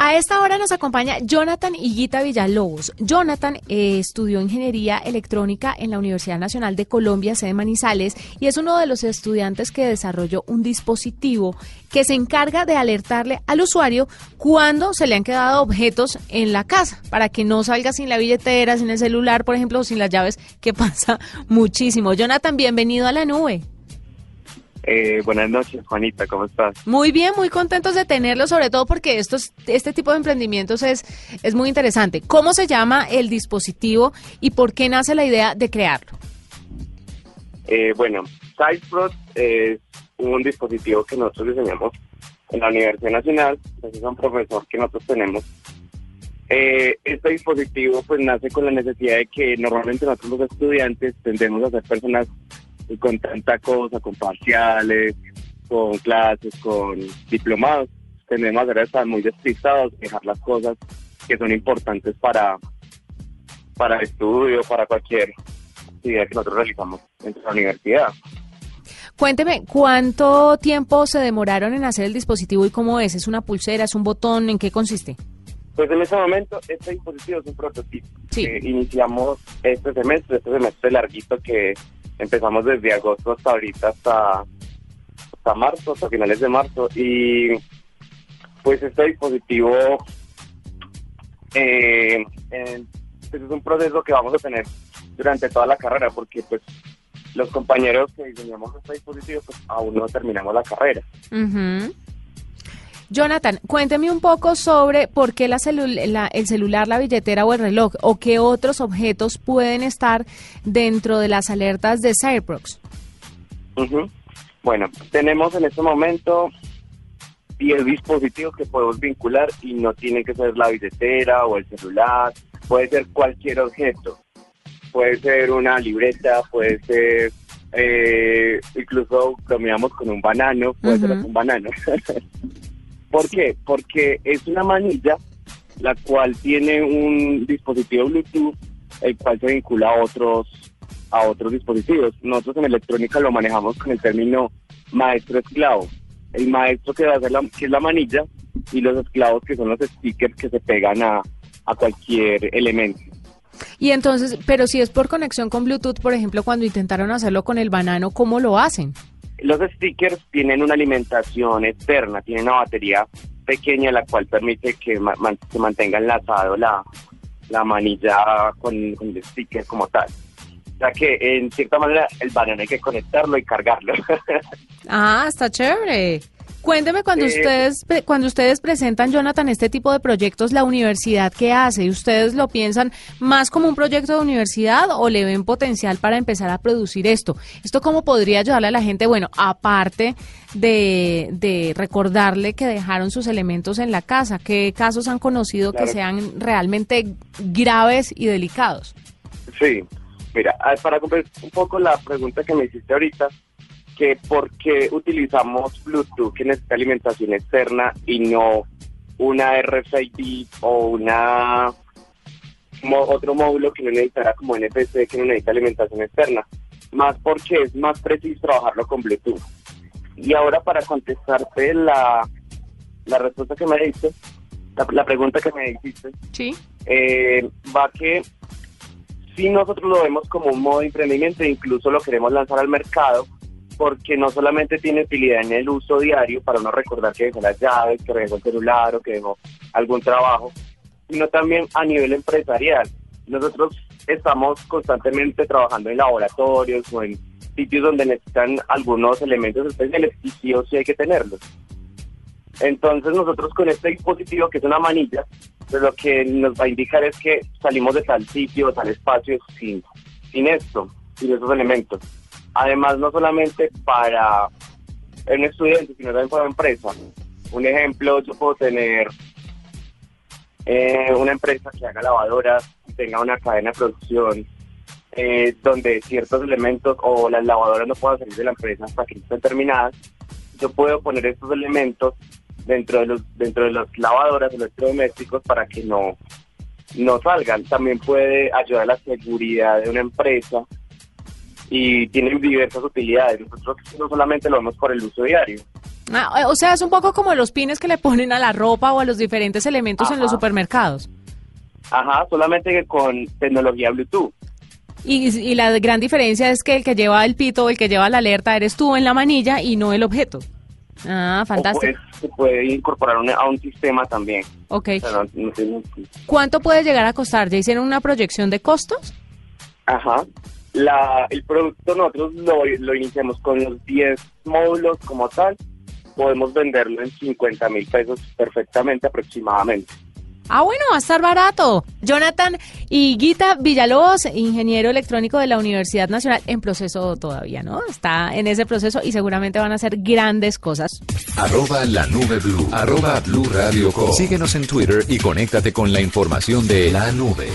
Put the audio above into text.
A esta hora nos acompaña Jonathan Higuita Villalobos. Jonathan eh, estudió ingeniería electrónica en la Universidad Nacional de Colombia, sede Manizales, y es uno de los estudiantes que desarrolló un dispositivo que se encarga de alertarle al usuario cuando se le han quedado objetos en la casa, para que no salga sin la billetera, sin el celular, por ejemplo, o sin las llaves, que pasa muchísimo. Jonathan, bienvenido a la nube. Eh, buenas noches, Juanita, ¿cómo estás? Muy bien, muy contentos de tenerlo, sobre todo porque estos, este tipo de emprendimientos es, es muy interesante. ¿Cómo se llama el dispositivo y por qué nace la idea de crearlo? Eh, bueno, SideProt es un dispositivo que nosotros diseñamos en la Universidad Nacional, es un profesor que nosotros tenemos. Eh, este dispositivo pues nace con la necesidad de que normalmente nosotros los estudiantes tendemos a ser personas con tanta cosa, con parciales, con clases, con diplomados, tendemos a estar muy despistados, dejar las cosas que son importantes para, para el estudio, para cualquier actividad que nosotros realizamos en la universidad. Cuénteme, ¿cuánto tiempo se demoraron en hacer el dispositivo y cómo es? ¿Es una pulsera, es un botón? ¿En qué consiste? Pues en ese momento este dispositivo es un prototipo. Sí. iniciamos este semestre, este semestre larguito que empezamos desde agosto hasta ahorita, hasta, hasta marzo, hasta finales de marzo. Y pues este dispositivo eh, pues es un proceso que vamos a tener durante toda la carrera, porque pues los compañeros que diseñamos este dispositivo, pues aún no terminamos la carrera. Jonathan, cuénteme un poco sobre por qué la el celular, la billetera o el reloj o qué otros objetos pueden estar dentro de las alertas de Cyberprox. Bueno, tenemos en este momento 10 dispositivos que podemos vincular y no tiene que ser la billetera o el celular, puede ser cualquier objeto, puede ser una libreta, puede ser eh, incluso bromeamos con un banano, puede ser un banano. ¿Por qué? Porque es una manilla la cual tiene un dispositivo Bluetooth el cual se vincula a otros a otros dispositivos. Nosotros en electrónica lo manejamos con el término maestro esclavo. El maestro que va a hacer la, que es la manilla y los esclavos que son los stickers que se pegan a, a cualquier elemento. Y entonces, pero si es por conexión con Bluetooth, por ejemplo, cuando intentaron hacerlo con el banano, ¿cómo lo hacen? Los stickers tienen una alimentación externa, tienen una batería pequeña la cual permite que se mantenga enlazado la, la manilla con, el sticker como tal. O sea que en cierta manera el banano hay que conectarlo y cargarlo. ah, está chévere. Cuénteme cuando ustedes cuando ustedes presentan Jonathan este tipo de proyectos, la universidad qué hace, ¿ustedes lo piensan más como un proyecto de universidad o le ven potencial para empezar a producir esto? ¿Esto cómo podría ayudarle a la gente? Bueno, aparte de, de recordarle que dejaron sus elementos en la casa, ¿qué casos han conocido que sean realmente graves y delicados? Sí, mira, para cumplir un poco la pregunta que me hiciste ahorita, que por qué utilizamos Bluetooth que necesita alimentación externa y no una RFID o una otro módulo que no necesitará como NFC que no necesita alimentación externa. Más porque es más preciso trabajarlo con Bluetooth. Y ahora para contestarte la, la respuesta que me diste, la, pregunta que me hiciste, ¿Sí? Eh, va que si nosotros lo vemos como un modo de emprendimiento e incluso lo queremos lanzar al mercado, porque no solamente tiene utilidad en el uso diario para no recordar que dejó las llaves, que dejó el celular o que dejó algún trabajo, sino también a nivel empresarial. Nosotros estamos constantemente trabajando en laboratorios o en sitios donde necesitan algunos elementos especiales y sí o sí hay que tenerlos. Entonces nosotros con este dispositivo, que es una manilla, pues lo que nos va a indicar es que salimos de tal sitio, tal espacio sin, sin esto, sin esos elementos. Además, no solamente para un estudiante, sino también para una empresa. Un ejemplo, yo puedo tener eh, una empresa que haga lavadoras, tenga una cadena de producción, eh, donde ciertos elementos o las lavadoras no puedan salir de la empresa hasta que estén terminadas. Yo puedo poner estos elementos dentro de los dentro de las lavadoras electrodomésticos para que no no salgan. También puede ayudar a la seguridad de una empresa y tienen diversas utilidades. Nosotros no solamente lo vemos por el uso diario. Ah, o sea, es un poco como los pines que le ponen a la ropa o a los diferentes elementos en los supermercados. Ajá, solamente que con tecnología Bluetooth. Y, la gran diferencia es que el que lleva el pito o el que lleva la alerta eres tú en la manilla y no el objeto. Ah, fantástico. se puede incorporar a un sistema también. Ok. ¿Cuánto puede llegar a costar? ¿Ya hicieron una proyección de costos? Ajá. La, el producto nosotros lo, lo iniciamos con los 10 módulos como tal. Podemos venderlo en 50 mil pesos perfectamente aproximadamente. Ah, bueno, va a estar barato. Jonathan y Guita Villalobos, ingeniero electrónico de la Universidad Nacional, en proceso todavía, ¿no? Está en ese proceso y seguramente van a hacer grandes cosas. Arroba la nube blue. Arroba blue radio Síguenos en Twitter y conéctate con la información de la nube.